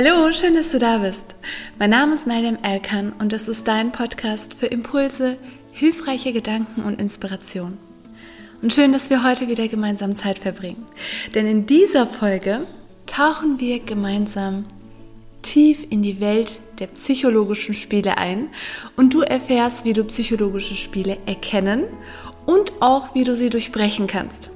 Hallo, schön, dass du da bist. Mein Name ist Mariam Elkan und das ist dein Podcast für Impulse, hilfreiche Gedanken und Inspiration. Und schön, dass wir heute wieder gemeinsam Zeit verbringen. Denn in dieser Folge tauchen wir gemeinsam tief in die Welt der psychologischen Spiele ein und du erfährst, wie du psychologische Spiele erkennen und auch wie du sie durchbrechen kannst.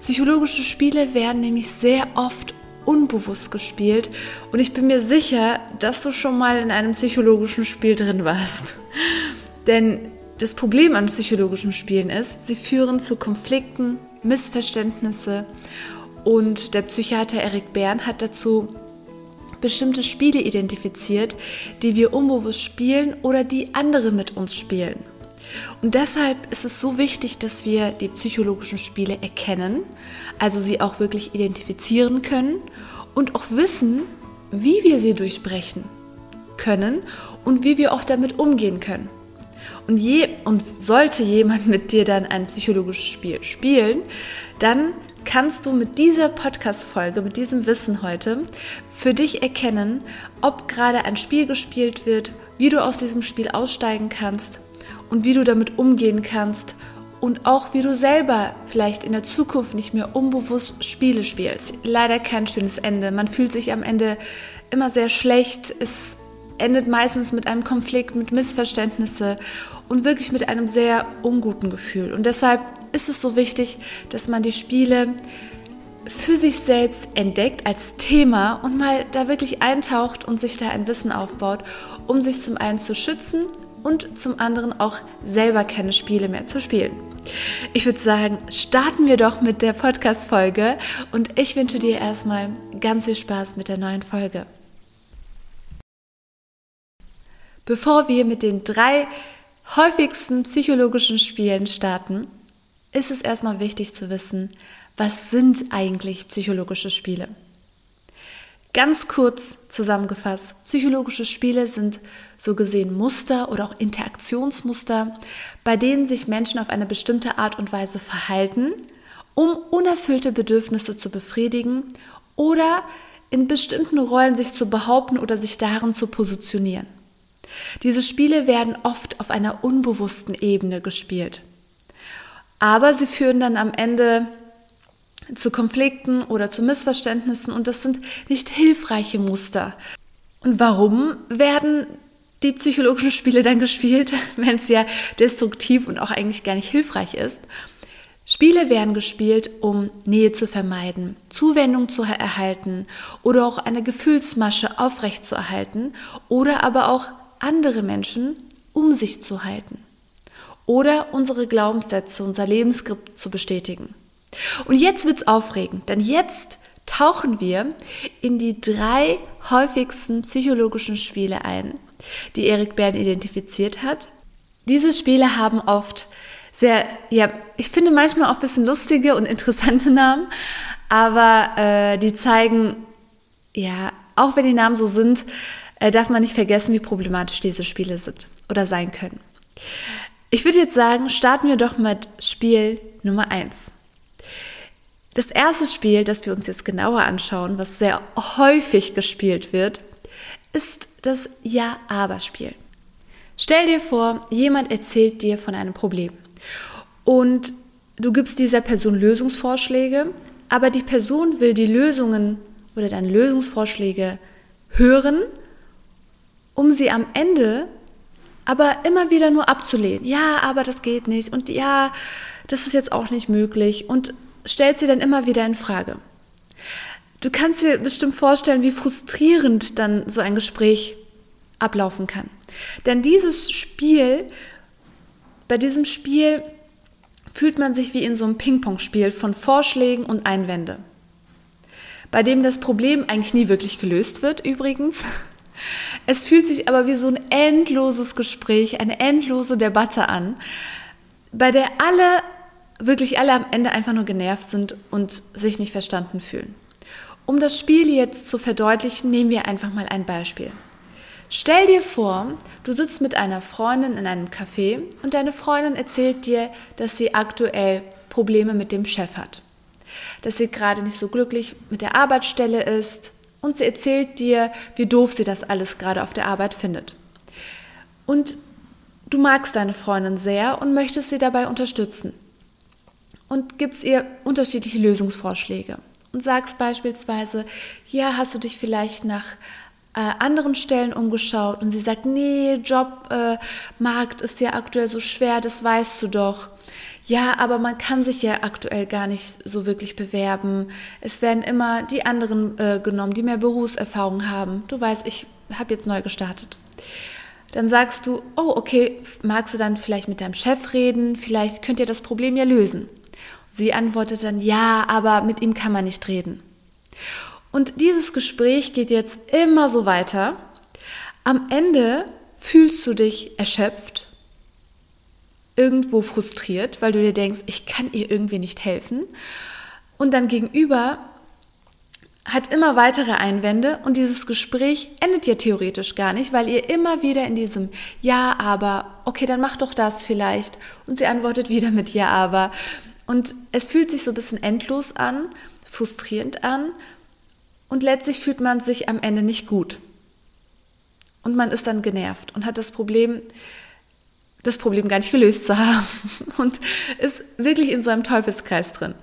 Psychologische Spiele werden nämlich sehr oft unbewusst gespielt und ich bin mir sicher, dass du schon mal in einem psychologischen Spiel drin warst. Denn das Problem an psychologischen Spielen ist, sie führen zu Konflikten, Missverständnisse und der Psychiater Eric Bern hat dazu bestimmte Spiele identifiziert, die wir unbewusst spielen oder die andere mit uns spielen. Und deshalb ist es so wichtig, dass wir die psychologischen Spiele erkennen, also sie auch wirklich identifizieren können und auch wissen, wie wir sie durchbrechen können und wie wir auch damit umgehen können. Und, je, und sollte jemand mit dir dann ein psychologisches Spiel spielen, dann kannst du mit dieser Podcast-Folge, mit diesem Wissen heute für dich erkennen, ob gerade ein Spiel gespielt wird, wie du aus diesem Spiel aussteigen kannst und wie du damit umgehen kannst und auch wie du selber vielleicht in der Zukunft nicht mehr unbewusst Spiele spielst. Leider kein schönes Ende. Man fühlt sich am Ende immer sehr schlecht. Es endet meistens mit einem Konflikt, mit Missverständnisse und wirklich mit einem sehr unguten Gefühl. Und deshalb ist es so wichtig, dass man die Spiele für sich selbst entdeckt als Thema und mal da wirklich eintaucht und sich da ein Wissen aufbaut, um sich zum einen zu schützen und zum anderen auch selber keine Spiele mehr zu spielen. Ich würde sagen, starten wir doch mit der Podcast-Folge und ich wünsche dir erstmal ganz viel Spaß mit der neuen Folge. Bevor wir mit den drei häufigsten psychologischen Spielen starten, ist es erstmal wichtig zu wissen, was sind eigentlich psychologische Spiele? Ganz kurz zusammengefasst, psychologische Spiele sind so gesehen Muster oder auch Interaktionsmuster, bei denen sich Menschen auf eine bestimmte Art und Weise verhalten, um unerfüllte Bedürfnisse zu befriedigen oder in bestimmten Rollen sich zu behaupten oder sich darin zu positionieren. Diese Spiele werden oft auf einer unbewussten Ebene gespielt. Aber sie führen dann am Ende zu Konflikten oder zu Missverständnissen und das sind nicht hilfreiche Muster. Und warum werden die psychologischen Spiele dann gespielt, wenn es ja destruktiv und auch eigentlich gar nicht hilfreich ist? Spiele werden gespielt, um Nähe zu vermeiden, Zuwendung zu erhalten oder auch eine Gefühlsmasche aufrechtzuerhalten oder aber auch andere Menschen um sich zu halten oder unsere Glaubenssätze, unser Lebensskript zu bestätigen. Und jetzt wird's aufregend, denn jetzt tauchen wir in die drei häufigsten psychologischen Spiele ein, die Erik Bern identifiziert hat. Diese Spiele haben oft sehr, ja, ich finde manchmal auch ein bisschen lustige und interessante Namen, aber äh, die zeigen, ja, auch wenn die Namen so sind, äh, darf man nicht vergessen, wie problematisch diese Spiele sind oder sein können. Ich würde jetzt sagen, starten wir doch mit Spiel Nummer 1. Das erste Spiel, das wir uns jetzt genauer anschauen, was sehr häufig gespielt wird, ist das Ja-Aber-Spiel. Stell dir vor, jemand erzählt dir von einem Problem und du gibst dieser Person Lösungsvorschläge, aber die Person will die Lösungen oder deine Lösungsvorschläge hören, um sie am Ende aber immer wieder nur abzulehnen. Ja, aber das geht nicht und ja, das ist jetzt auch nicht möglich und stellt sie dann immer wieder in Frage. Du kannst dir bestimmt vorstellen, wie frustrierend dann so ein Gespräch ablaufen kann. Denn dieses Spiel, bei diesem Spiel fühlt man sich wie in so einem Ping-Pong-Spiel von Vorschlägen und Einwände, bei dem das Problem eigentlich nie wirklich gelöst wird übrigens. Es fühlt sich aber wie so ein endloses Gespräch, eine endlose Debatte an, bei der alle wirklich alle am Ende einfach nur genervt sind und sich nicht verstanden fühlen. Um das Spiel jetzt zu verdeutlichen, nehmen wir einfach mal ein Beispiel. Stell dir vor, du sitzt mit einer Freundin in einem Café und deine Freundin erzählt dir, dass sie aktuell Probleme mit dem Chef hat. Dass sie gerade nicht so glücklich mit der Arbeitsstelle ist und sie erzählt dir, wie doof sie das alles gerade auf der Arbeit findet. Und du magst deine Freundin sehr und möchtest sie dabei unterstützen und gibst ihr unterschiedliche Lösungsvorschläge und sagst beispielsweise, ja, hast du dich vielleicht nach äh, anderen Stellen umgeschaut und sie sagt, nee, Jobmarkt äh, ist ja aktuell so schwer, das weißt du doch. Ja, aber man kann sich ja aktuell gar nicht so wirklich bewerben. Es werden immer die anderen äh, genommen, die mehr Berufserfahrung haben. Du weißt, ich habe jetzt neu gestartet. Dann sagst du, oh, okay, magst du dann vielleicht mit deinem Chef reden? Vielleicht könnt ihr das Problem ja lösen. Sie antwortet dann, ja, aber mit ihm kann man nicht reden. Und dieses Gespräch geht jetzt immer so weiter. Am Ende fühlst du dich erschöpft, irgendwo frustriert, weil du dir denkst, ich kann ihr irgendwie nicht helfen. Und dann gegenüber hat immer weitere Einwände und dieses Gespräch endet ja theoretisch gar nicht, weil ihr immer wieder in diesem Ja, aber, okay, dann mach doch das vielleicht. Und sie antwortet wieder mit Ja, aber. Und es fühlt sich so ein bisschen endlos an, frustrierend an und letztlich fühlt man sich am Ende nicht gut. Und man ist dann genervt und hat das Problem, das Problem gar nicht gelöst zu haben und ist wirklich in so einem Teufelskreis drin.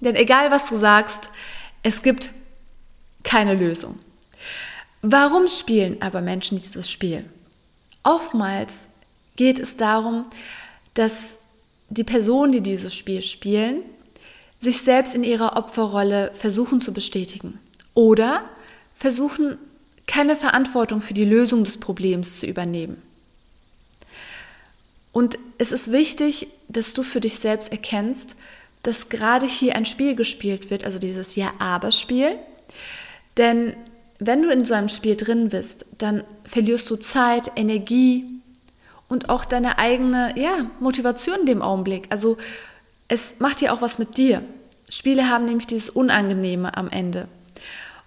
Denn egal was du sagst, es gibt keine Lösung. Warum spielen aber Menschen dieses Spiel? Oftmals geht es darum, dass die Personen, die dieses Spiel spielen, sich selbst in ihrer Opferrolle versuchen zu bestätigen oder versuchen, keine Verantwortung für die Lösung des Problems zu übernehmen. Und es ist wichtig, dass du für dich selbst erkennst, dass gerade hier ein Spiel gespielt wird, also dieses Ja-Aber-Spiel. Denn wenn du in so einem Spiel drin bist, dann verlierst du Zeit, Energie und auch deine eigene ja, Motivation in dem Augenblick. Also es macht ja auch was mit dir. Spiele haben nämlich dieses Unangenehme am Ende.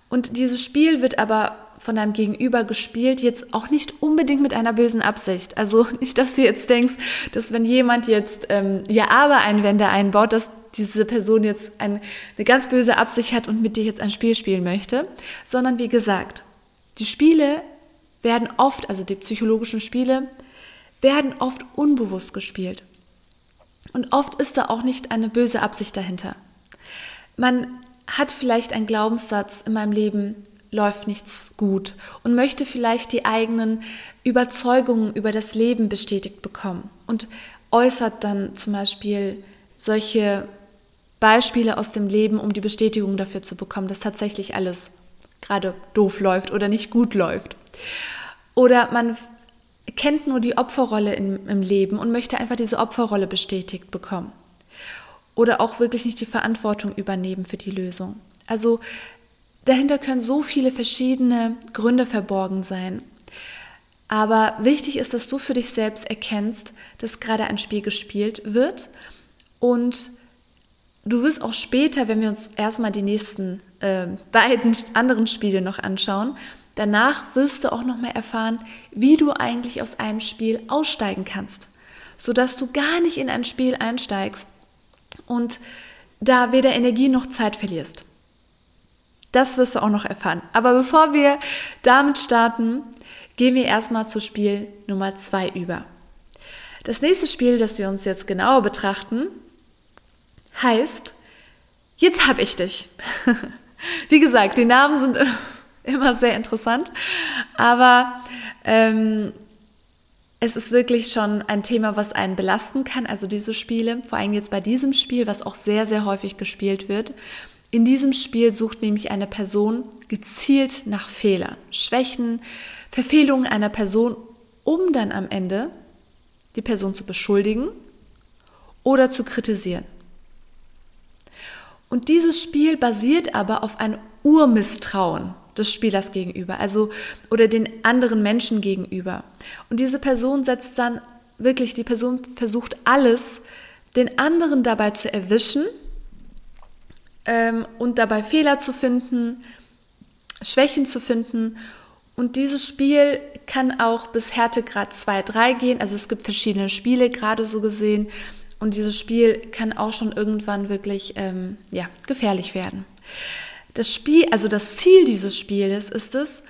Und dieses Spiel wird aber von deinem Gegenüber gespielt, jetzt auch nicht unbedingt mit einer bösen Absicht. Also nicht, dass du jetzt denkst, dass wenn jemand jetzt ähm, Ja-Aber-Einwände einbaut, dass diese Person jetzt ein, eine ganz böse Absicht hat und mit dir jetzt ein Spiel spielen möchte, sondern wie gesagt, die Spiele werden oft, also die psychologischen Spiele, werden oft unbewusst gespielt. Und oft ist da auch nicht eine böse Absicht dahinter. Man hat vielleicht einen Glaubenssatz in meinem Leben, läuft nichts gut und möchte vielleicht die eigenen Überzeugungen über das Leben bestätigt bekommen und äußert dann zum Beispiel solche Beispiele aus dem Leben, um die Bestätigung dafür zu bekommen, dass tatsächlich alles gerade doof läuft oder nicht gut läuft. Oder man kennt nur die Opferrolle im, im Leben und möchte einfach diese Opferrolle bestätigt bekommen. Oder auch wirklich nicht die Verantwortung übernehmen für die Lösung. Also dahinter können so viele verschiedene Gründe verborgen sein. Aber wichtig ist, dass du für dich selbst erkennst, dass gerade ein Spiel gespielt wird und du wirst auch später, wenn wir uns erstmal die nächsten äh, beiden anderen Spiele noch anschauen, Danach wirst du auch noch mal erfahren, wie du eigentlich aus einem Spiel aussteigen kannst, sodass du gar nicht in ein Spiel einsteigst und da weder Energie noch Zeit verlierst. Das wirst du auch noch erfahren. Aber bevor wir damit starten, gehen wir erstmal zu Spiel Nummer 2 über. Das nächste Spiel, das wir uns jetzt genauer betrachten, heißt Jetzt hab ich dich. Wie gesagt, die Namen sind immer sehr interessant. Aber ähm, es ist wirklich schon ein Thema, was einen belasten kann. Also diese Spiele, vor allem jetzt bei diesem Spiel, was auch sehr, sehr häufig gespielt wird. In diesem Spiel sucht nämlich eine Person gezielt nach Fehlern, Schwächen, Verfehlungen einer Person, um dann am Ende die Person zu beschuldigen oder zu kritisieren. Und dieses Spiel basiert aber auf ein Urmisstrauen des Spielers gegenüber, also oder den anderen Menschen gegenüber. Und diese Person setzt dann wirklich, die Person versucht alles, den anderen dabei zu erwischen ähm, und dabei Fehler zu finden, Schwächen zu finden. Und dieses Spiel kann auch bis Härtegrad 2, 3 gehen. Also es gibt verschiedene Spiele gerade so gesehen. Und dieses Spiel kann auch schon irgendwann wirklich ähm, ja, gefährlich werden. Das Spiel, also das Ziel dieses Spieles ist es,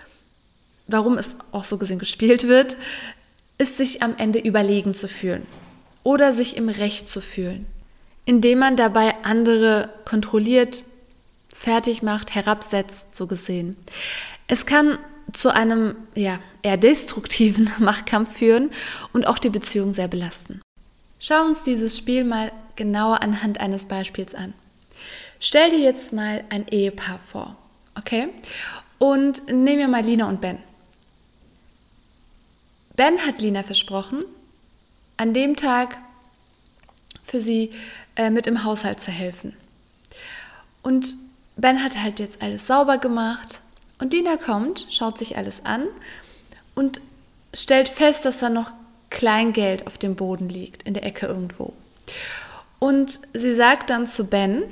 warum es auch so gesehen gespielt wird, ist sich am Ende überlegen zu fühlen oder sich im Recht zu fühlen, indem man dabei andere kontrolliert, fertig macht, herabsetzt, so gesehen. Es kann zu einem ja, eher destruktiven Machtkampf führen und auch die Beziehung sehr belasten. Schau uns dieses Spiel mal genauer anhand eines Beispiels an. Stell dir jetzt mal ein Ehepaar vor, okay? Und nehmen wir mal Lina und Ben. Ben hat Lina versprochen, an dem Tag für sie äh, mit im Haushalt zu helfen. Und Ben hat halt jetzt alles sauber gemacht und Lina kommt, schaut sich alles an und stellt fest, dass da noch Kleingeld auf dem Boden liegt, in der Ecke irgendwo. Und sie sagt dann zu Ben,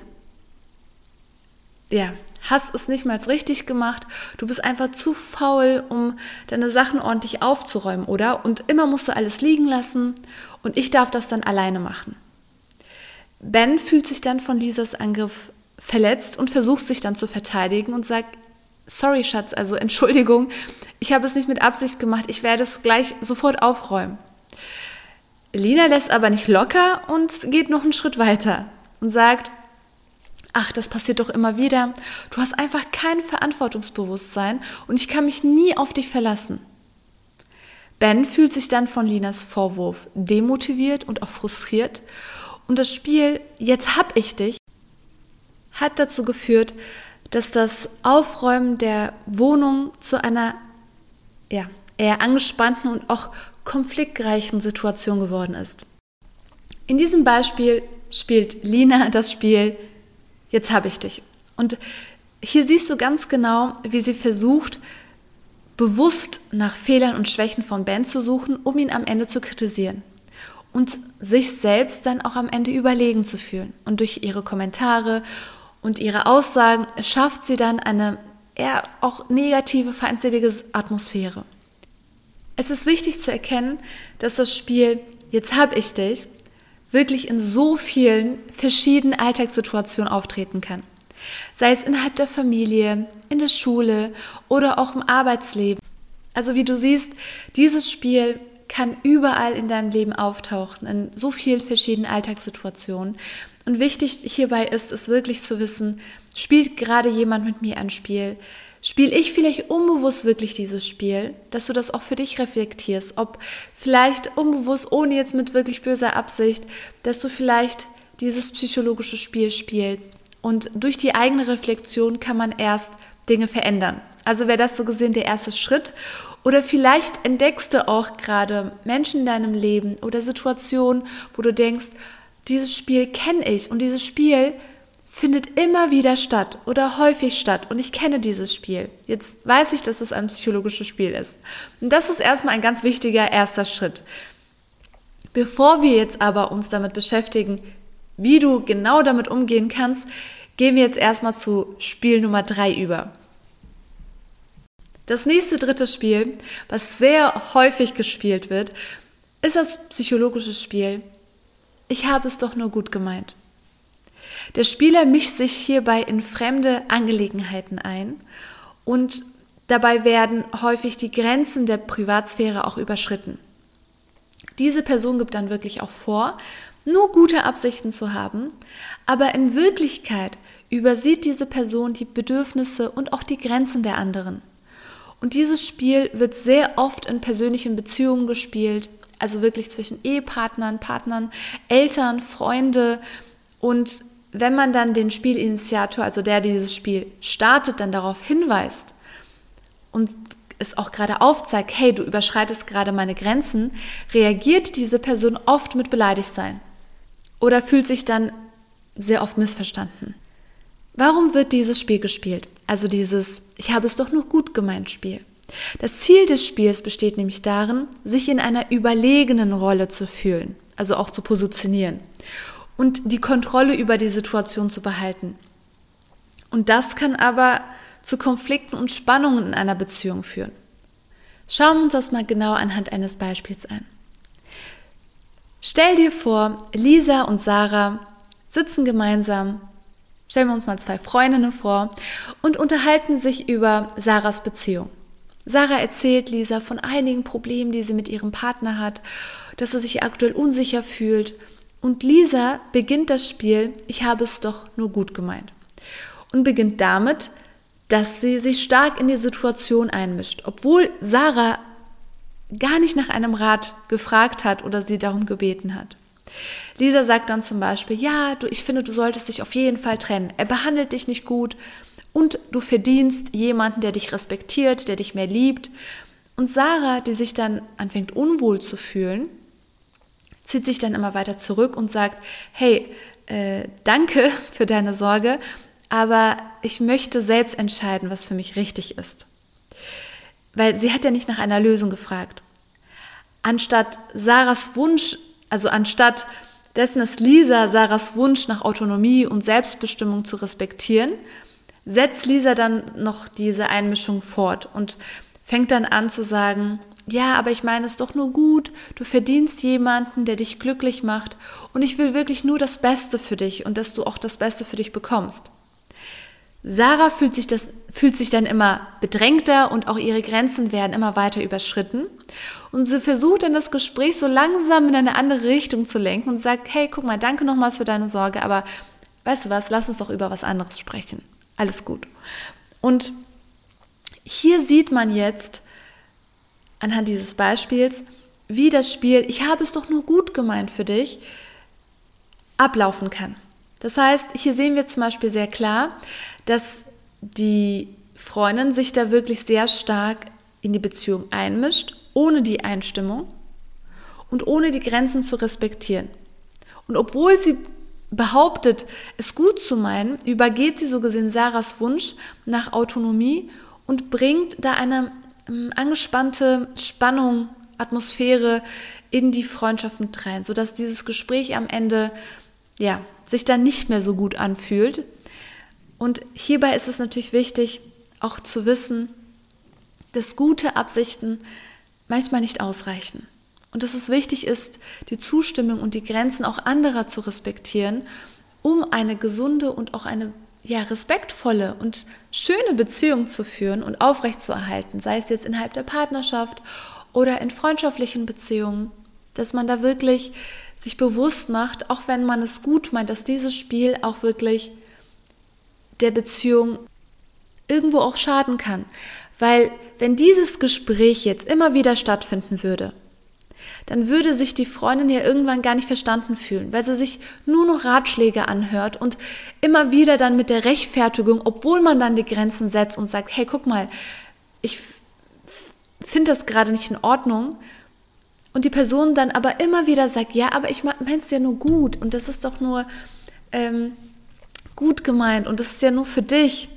ja, hast es nicht mal richtig gemacht, du bist einfach zu faul, um deine Sachen ordentlich aufzuräumen, oder? Und immer musst du alles liegen lassen und ich darf das dann alleine machen. Ben fühlt sich dann von Lisas Angriff verletzt und versucht sich dann zu verteidigen und sagt, sorry Schatz, also Entschuldigung, ich habe es nicht mit Absicht gemacht, ich werde es gleich sofort aufräumen. Lina lässt aber nicht locker und geht noch einen Schritt weiter und sagt, ach, das passiert doch immer wieder. Du hast einfach kein Verantwortungsbewusstsein und ich kann mich nie auf dich verlassen. Ben fühlt sich dann von Linas Vorwurf demotiviert und auch frustriert. Und das Spiel Jetzt hab ich dich hat dazu geführt, dass das Aufräumen der Wohnung zu einer ja, eher angespannten und auch konfliktreichen Situation geworden ist. In diesem Beispiel spielt Lina das Spiel jetzt habe ich dich. Und hier siehst du ganz genau, wie sie versucht, bewusst nach Fehlern und Schwächen von Ben zu suchen, um ihn am Ende zu kritisieren und sich selbst dann auch am Ende überlegen zu fühlen. Und durch ihre Kommentare und ihre Aussagen schafft sie dann eine eher auch negative, feindselige Atmosphäre. Es ist wichtig zu erkennen, dass das Spiel Jetzt hab ich dich wirklich in so vielen verschiedenen Alltagssituationen auftreten kann. Sei es innerhalb der Familie, in der Schule oder auch im Arbeitsleben. Also wie du siehst, dieses Spiel kann überall in deinem Leben auftauchen, in so vielen verschiedenen Alltagssituationen. Und wichtig hierbei ist es wirklich zu wissen, spielt gerade jemand mit mir ein Spiel? Spiele ich vielleicht unbewusst wirklich dieses Spiel, dass du das auch für dich reflektierst, ob vielleicht unbewusst, ohne jetzt mit wirklich böser Absicht, dass du vielleicht dieses psychologische Spiel spielst. Und durch die eigene Reflexion kann man erst Dinge verändern. Also wäre das so gesehen der erste Schritt. Oder vielleicht entdeckst du auch gerade Menschen in deinem Leben oder Situationen, wo du denkst, dieses Spiel kenne ich und dieses Spiel findet immer wieder statt oder häufig statt und ich kenne dieses Spiel. Jetzt weiß ich, dass es ein psychologisches Spiel ist. Und das ist erstmal ein ganz wichtiger erster Schritt. Bevor wir jetzt aber uns damit beschäftigen, wie du genau damit umgehen kannst, gehen wir jetzt erstmal zu Spiel Nummer drei über. Das nächste dritte Spiel, was sehr häufig gespielt wird, ist das psychologische Spiel. Ich habe es doch nur gut gemeint. Der Spieler mischt sich hierbei in fremde Angelegenheiten ein und dabei werden häufig die Grenzen der Privatsphäre auch überschritten. Diese Person gibt dann wirklich auch vor, nur gute Absichten zu haben, aber in Wirklichkeit übersieht diese Person die Bedürfnisse und auch die Grenzen der anderen. Und dieses Spiel wird sehr oft in persönlichen Beziehungen gespielt, also wirklich zwischen Ehepartnern, Partnern, Eltern, Freunde und wenn man dann den Spielinitiator, also der dieses Spiel startet, dann darauf hinweist und es auch gerade aufzeigt, hey, du überschreitest gerade meine Grenzen, reagiert diese Person oft mit Beleidigtsein oder fühlt sich dann sehr oft missverstanden. Warum wird dieses Spiel gespielt? Also dieses Ich habe es doch nur gut gemeint Spiel. Das Ziel des Spiels besteht nämlich darin, sich in einer überlegenen Rolle zu fühlen, also auch zu positionieren und die Kontrolle über die Situation zu behalten. Und das kann aber zu Konflikten und Spannungen in einer Beziehung führen. Schauen wir uns das mal genau anhand eines Beispiels ein. Stell dir vor, Lisa und Sarah sitzen gemeinsam Stellen wir uns mal zwei Freundinnen vor und unterhalten sich über Sarahs Beziehung. Sarah erzählt Lisa von einigen Problemen, die sie mit ihrem Partner hat, dass sie sich aktuell unsicher fühlt. Und Lisa beginnt das Spiel, ich habe es doch nur gut gemeint. Und beginnt damit, dass sie sich stark in die Situation einmischt, obwohl Sarah gar nicht nach einem Rat gefragt hat oder sie darum gebeten hat. Lisa sagt dann zum Beispiel, ja, du, ich finde, du solltest dich auf jeden Fall trennen. Er behandelt dich nicht gut und du verdienst jemanden, der dich respektiert, der dich mehr liebt. Und Sarah, die sich dann anfängt unwohl zu fühlen, zieht sich dann immer weiter zurück und sagt, hey, äh, danke für deine Sorge, aber ich möchte selbst entscheiden, was für mich richtig ist. Weil sie hat ja nicht nach einer Lösung gefragt. Anstatt Sarahs Wunsch, also anstatt dessen ist Lisa Sarahs Wunsch nach Autonomie und Selbstbestimmung zu respektieren, setzt Lisa dann noch diese Einmischung fort und fängt dann an zu sagen, ja, aber ich meine es doch nur gut, du verdienst jemanden, der dich glücklich macht und ich will wirklich nur das Beste für dich und dass du auch das Beste für dich bekommst. Sarah fühlt sich, das, fühlt sich dann immer bedrängter und auch ihre Grenzen werden immer weiter überschritten. Und sie versucht dann das Gespräch so langsam in eine andere Richtung zu lenken und sagt, hey, guck mal, danke nochmals für deine Sorge, aber weißt du was, lass uns doch über was anderes sprechen. Alles gut. Und hier sieht man jetzt anhand dieses Beispiels, wie das Spiel, ich habe es doch nur gut gemeint für dich, ablaufen kann. Das heißt, hier sehen wir zum Beispiel sehr klar, dass die Freundin sich da wirklich sehr stark in die Beziehung einmischt, ohne die Einstimmung und ohne die Grenzen zu respektieren. Und obwohl sie behauptet, es gut zu meinen, übergeht sie so gesehen Sarahs Wunsch nach Autonomie und bringt da eine angespannte Spannung, Atmosphäre in die Freundschaft mit rein, sodass dieses Gespräch am Ende ja, sich dann nicht mehr so gut anfühlt. Und hierbei ist es natürlich wichtig, auch zu wissen, dass gute Absichten manchmal nicht ausreichen. Und dass es wichtig ist, die Zustimmung und die Grenzen auch anderer zu respektieren, um eine gesunde und auch eine ja, respektvolle und schöne Beziehung zu führen und aufrechtzuerhalten, sei es jetzt innerhalb der Partnerschaft oder in freundschaftlichen Beziehungen, dass man da wirklich sich bewusst macht, auch wenn man es gut meint, dass dieses Spiel auch wirklich der Beziehung irgendwo auch schaden kann. Weil wenn dieses Gespräch jetzt immer wieder stattfinden würde, dann würde sich die Freundin ja irgendwann gar nicht verstanden fühlen, weil sie sich nur noch Ratschläge anhört und immer wieder dann mit der Rechtfertigung, obwohl man dann die Grenzen setzt und sagt, hey, guck mal, ich finde das gerade nicht in Ordnung, und die Person dann aber immer wieder sagt, ja, aber ich meine es ja nur gut und das ist doch nur ähm, gut gemeint und das ist ja nur für dich.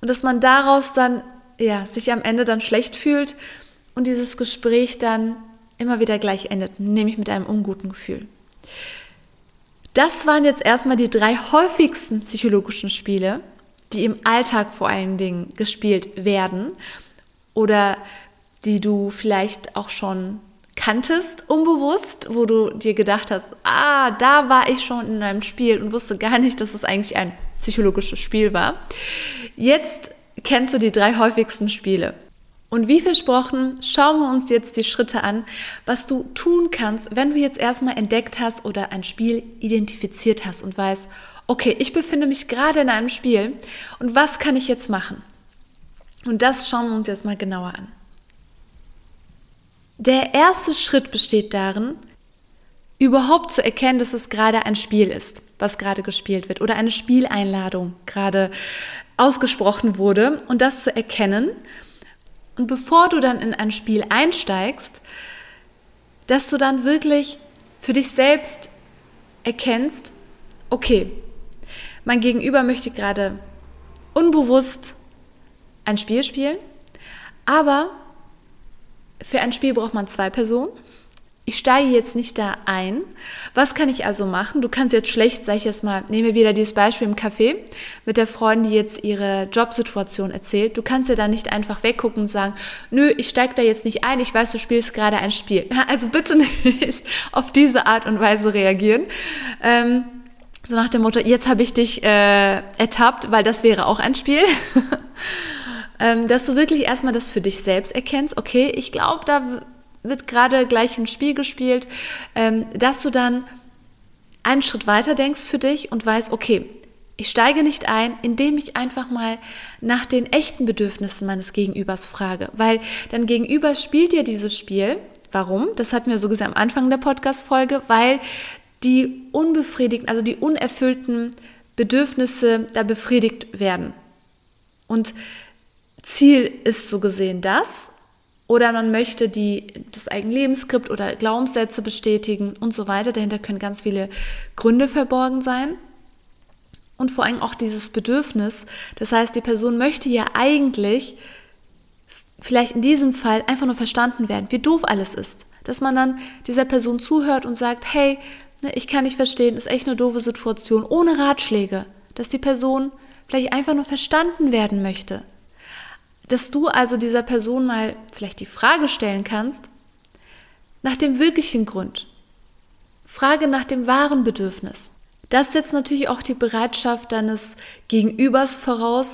Und dass man daraus dann, ja, sich am Ende dann schlecht fühlt und dieses Gespräch dann immer wieder gleich endet, nämlich mit einem unguten Gefühl. Das waren jetzt erstmal die drei häufigsten psychologischen Spiele, die im Alltag vor allen Dingen gespielt werden oder die du vielleicht auch schon kanntest, unbewusst, wo du dir gedacht hast, ah, da war ich schon in einem Spiel und wusste gar nicht, dass es eigentlich ein psychologisches Spiel war. Jetzt kennst du die drei häufigsten Spiele. Und wie versprochen, schauen wir uns jetzt die Schritte an, was du tun kannst, wenn du jetzt erstmal entdeckt hast oder ein Spiel identifiziert hast und weißt, okay, ich befinde mich gerade in einem Spiel und was kann ich jetzt machen? Und das schauen wir uns jetzt mal genauer an. Der erste Schritt besteht darin, überhaupt zu erkennen, dass es gerade ein Spiel ist, was gerade gespielt wird oder eine Spieleinladung gerade ausgesprochen wurde und das zu erkennen. Und bevor du dann in ein Spiel einsteigst, dass du dann wirklich für dich selbst erkennst, okay, mein Gegenüber möchte gerade unbewusst ein Spiel spielen, aber für ein Spiel braucht man zwei Personen. Ich steige jetzt nicht da ein. Was kann ich also machen? Du kannst jetzt schlecht, sag ich jetzt mal, nehmen wir wieder dieses Beispiel im Café mit der Freundin, die jetzt ihre Jobsituation erzählt. Du kannst ja da nicht einfach weggucken und sagen, nö, ich steige da jetzt nicht ein, ich weiß, du spielst gerade ein Spiel. Also bitte nicht auf diese Art und Weise reagieren. Ähm, So nach dem Motto, jetzt habe ich dich äh, ertappt, weil das wäre auch ein Spiel. ähm, dass du wirklich erstmal das für dich selbst erkennst, okay, ich glaube, da wird gerade gleich ein Spiel gespielt, ähm, dass du dann einen Schritt weiter denkst für dich und weißt, okay, ich steige nicht ein, indem ich einfach mal nach den echten Bedürfnissen meines Gegenübers frage, weil dein Gegenüber spielt dir dieses Spiel. Warum? Das hatten wir so gesagt am Anfang der Podcast-Folge, weil die unbefriedigten, also die unerfüllten Bedürfnisse da befriedigt werden. Und Ziel ist so gesehen das, oder man möchte die, das eigene Lebensskript oder Glaubenssätze bestätigen und so weiter. Dahinter können ganz viele Gründe verborgen sein. Und vor allem auch dieses Bedürfnis. Das heißt, die Person möchte ja eigentlich vielleicht in diesem Fall einfach nur verstanden werden, wie doof alles ist. Dass man dann dieser Person zuhört und sagt, hey, ne, ich kann nicht verstehen, ist echt eine doofe Situation, ohne Ratschläge. Dass die Person vielleicht einfach nur verstanden werden möchte dass du also dieser Person mal vielleicht die Frage stellen kannst nach dem wirklichen Grund. Frage nach dem wahren Bedürfnis. Das setzt natürlich auch die Bereitschaft deines Gegenübers voraus,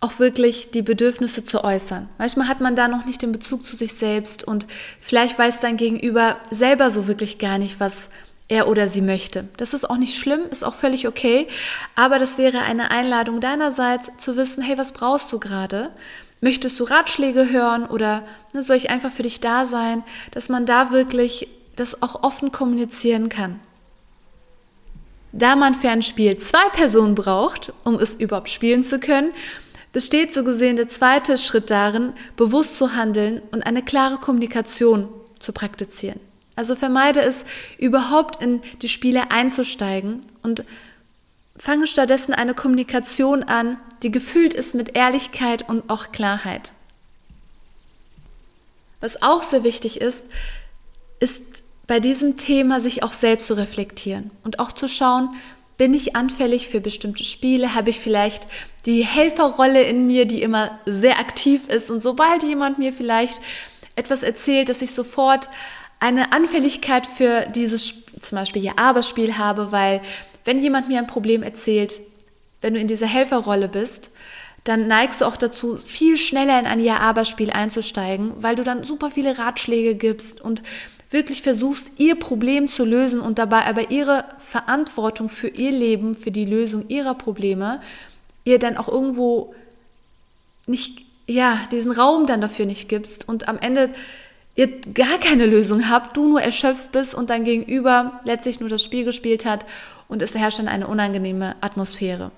auch wirklich die Bedürfnisse zu äußern. Manchmal hat man da noch nicht den Bezug zu sich selbst und vielleicht weiß dein Gegenüber selber so wirklich gar nicht, was er oder sie möchte. Das ist auch nicht schlimm, ist auch völlig okay, aber das wäre eine Einladung deinerseits zu wissen, hey, was brauchst du gerade? Möchtest du Ratschläge hören oder ne, soll ich einfach für dich da sein, dass man da wirklich das auch offen kommunizieren kann? Da man für ein Spiel zwei Personen braucht, um es überhaupt spielen zu können, besteht so gesehen der zweite Schritt darin, bewusst zu handeln und eine klare Kommunikation zu praktizieren. Also vermeide es, überhaupt in die Spiele einzusteigen und Fange stattdessen eine Kommunikation an, die gefüllt ist mit Ehrlichkeit und auch Klarheit. Was auch sehr wichtig ist, ist bei diesem Thema sich auch selbst zu reflektieren und auch zu schauen, bin ich anfällig für bestimmte Spiele? Habe ich vielleicht die Helferrolle in mir, die immer sehr aktiv ist? Und sobald jemand mir vielleicht etwas erzählt, dass ich sofort eine Anfälligkeit für dieses zum Beispiel hier Aberspiel habe, weil wenn jemand mir ein Problem erzählt, wenn du in dieser Helferrolle bist, dann neigst du auch dazu, viel schneller in ein Ja-Aber-Spiel einzusteigen, weil du dann super viele Ratschläge gibst und wirklich versuchst, ihr Problem zu lösen und dabei aber ihre Verantwortung für ihr Leben, für die Lösung ihrer Probleme, ihr dann auch irgendwo nicht, ja, diesen Raum dann dafür nicht gibst und am Ende ihr gar keine Lösung habt, du nur erschöpft bist und dein Gegenüber letztlich nur das Spiel gespielt hat und es herrscht dann eine unangenehme Atmosphäre.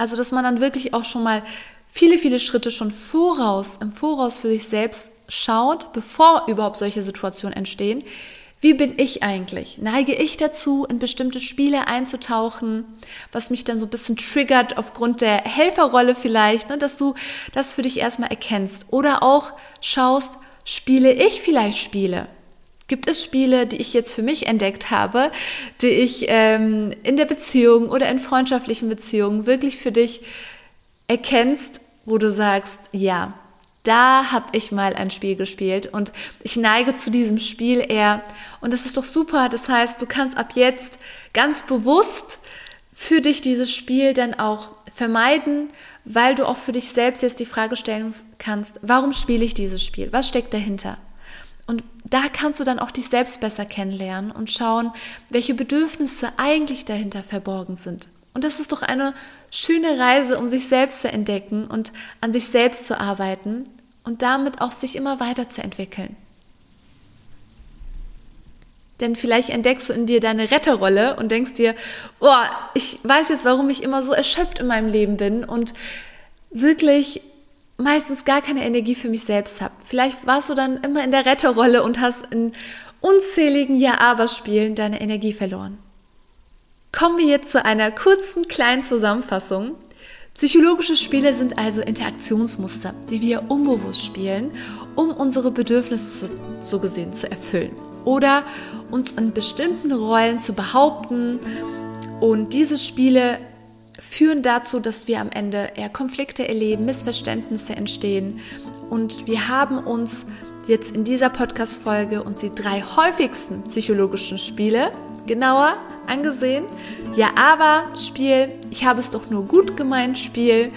Also, dass man dann wirklich auch schon mal viele, viele Schritte schon voraus, im Voraus für sich selbst schaut, bevor überhaupt solche Situationen entstehen. Wie bin ich eigentlich? Neige ich dazu, in bestimmte Spiele einzutauchen, was mich dann so ein bisschen triggert aufgrund der Helferrolle vielleicht, ne, dass du das für dich erstmal erkennst. Oder auch schaust, spiele ich vielleicht Spiele? Gibt es Spiele, die ich jetzt für mich entdeckt habe, die ich ähm, in der Beziehung oder in freundschaftlichen Beziehungen wirklich für dich erkennst, wo du sagst, ja, da habe ich mal ein Spiel gespielt und ich neige zu diesem Spiel eher. Und das ist doch super. Das heißt, du kannst ab jetzt ganz bewusst für dich dieses Spiel dann auch vermeiden, weil du auch für dich selbst jetzt die Frage stellen kannst, warum spiele ich dieses Spiel? Was steckt dahinter? Und da kannst du dann auch dich selbst besser kennenlernen und schauen, welche Bedürfnisse eigentlich dahinter verborgen sind. Und das ist doch eine schöne Reise, um sich selbst zu entdecken und an sich selbst zu arbeiten und damit auch sich immer weiterzuentwickeln. Denn vielleicht entdeckst du in dir deine Retterrolle und denkst dir, oh, ich weiß jetzt, warum ich immer so erschöpft in meinem Leben bin und wirklich meistens gar keine Energie für mich selbst habe. Vielleicht warst du dann immer in der Retterrolle und hast in unzähligen Ja-Aber-Spielen deine Energie verloren. Kommen wir jetzt zu einer kurzen kleinen Zusammenfassung. Psychologische Spiele sind also Interaktionsmuster, die wir unbewusst spielen, um unsere Bedürfnisse so gesehen zu erfüllen oder uns in bestimmten Rollen zu behaupten. Und diese Spiele führen dazu, dass wir am Ende eher Konflikte erleben, Missverständnisse entstehen. Und wir haben uns jetzt in dieser Podcast-Folge uns die drei häufigsten psychologischen Spiele genauer angesehen. Ja, aber Spiel, ich habe es doch nur gut gemeint, Spiel.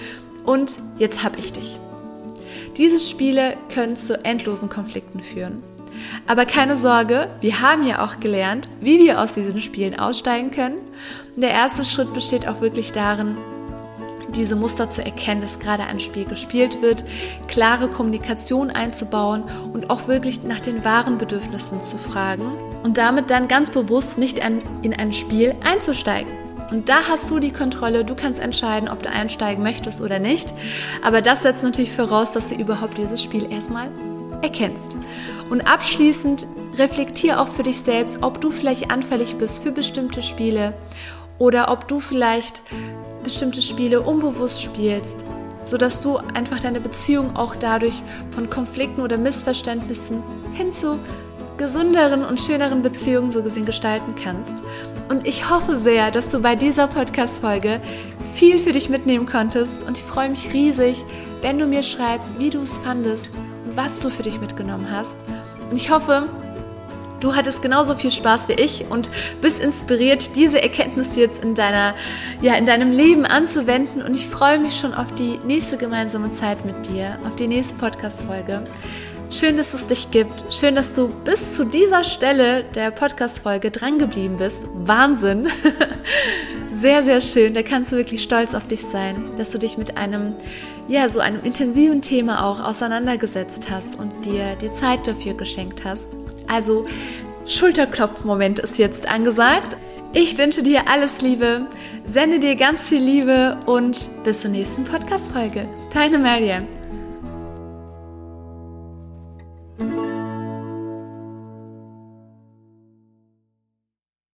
Und jetzt hab ich dich. Diese Spiele können zu endlosen Konflikten führen. Aber keine Sorge, wir haben ja auch gelernt, wie wir aus diesen Spielen aussteigen können. Und der erste Schritt besteht auch wirklich darin, diese Muster zu erkennen, dass gerade ein Spiel gespielt wird, klare Kommunikation einzubauen und auch wirklich nach den wahren Bedürfnissen zu fragen und damit dann ganz bewusst nicht in ein Spiel einzusteigen. Und da hast du die Kontrolle, du kannst entscheiden, ob du einsteigen möchtest oder nicht. Aber das setzt natürlich voraus, dass du überhaupt dieses Spiel erstmal erkennst. Und abschließend reflektier auch für dich selbst, ob du vielleicht anfällig bist für bestimmte Spiele oder ob du vielleicht bestimmte Spiele unbewusst spielst, sodass du einfach deine Beziehung auch dadurch von Konflikten oder Missverständnissen hin zu gesünderen und schöneren Beziehungen so gesehen gestalten kannst. Und ich hoffe sehr, dass du bei dieser Podcast-Folge viel für dich mitnehmen konntest und ich freue mich riesig, wenn du mir schreibst, wie du es fandest und was du für dich mitgenommen hast. Und ich hoffe, Du hattest genauso viel Spaß wie ich und bist inspiriert, diese Erkenntnisse jetzt in deiner, ja, in deinem Leben anzuwenden. Und ich freue mich schon auf die nächste gemeinsame Zeit mit dir, auf die nächste Podcast-Folge. Schön, dass es dich gibt. Schön, dass du bis zu dieser Stelle der Podcast-Folge drangeblieben bist. Wahnsinn! Sehr, sehr schön. Da kannst du wirklich stolz auf dich sein, dass du dich mit einem, ja, so einem intensiven Thema auch auseinandergesetzt hast und dir die Zeit dafür geschenkt hast. Also Schulterklopfmoment ist jetzt angesagt. Ich wünsche dir alles Liebe, sende dir ganz viel Liebe und bis zur nächsten Podcast-Folge. Deine Mariam.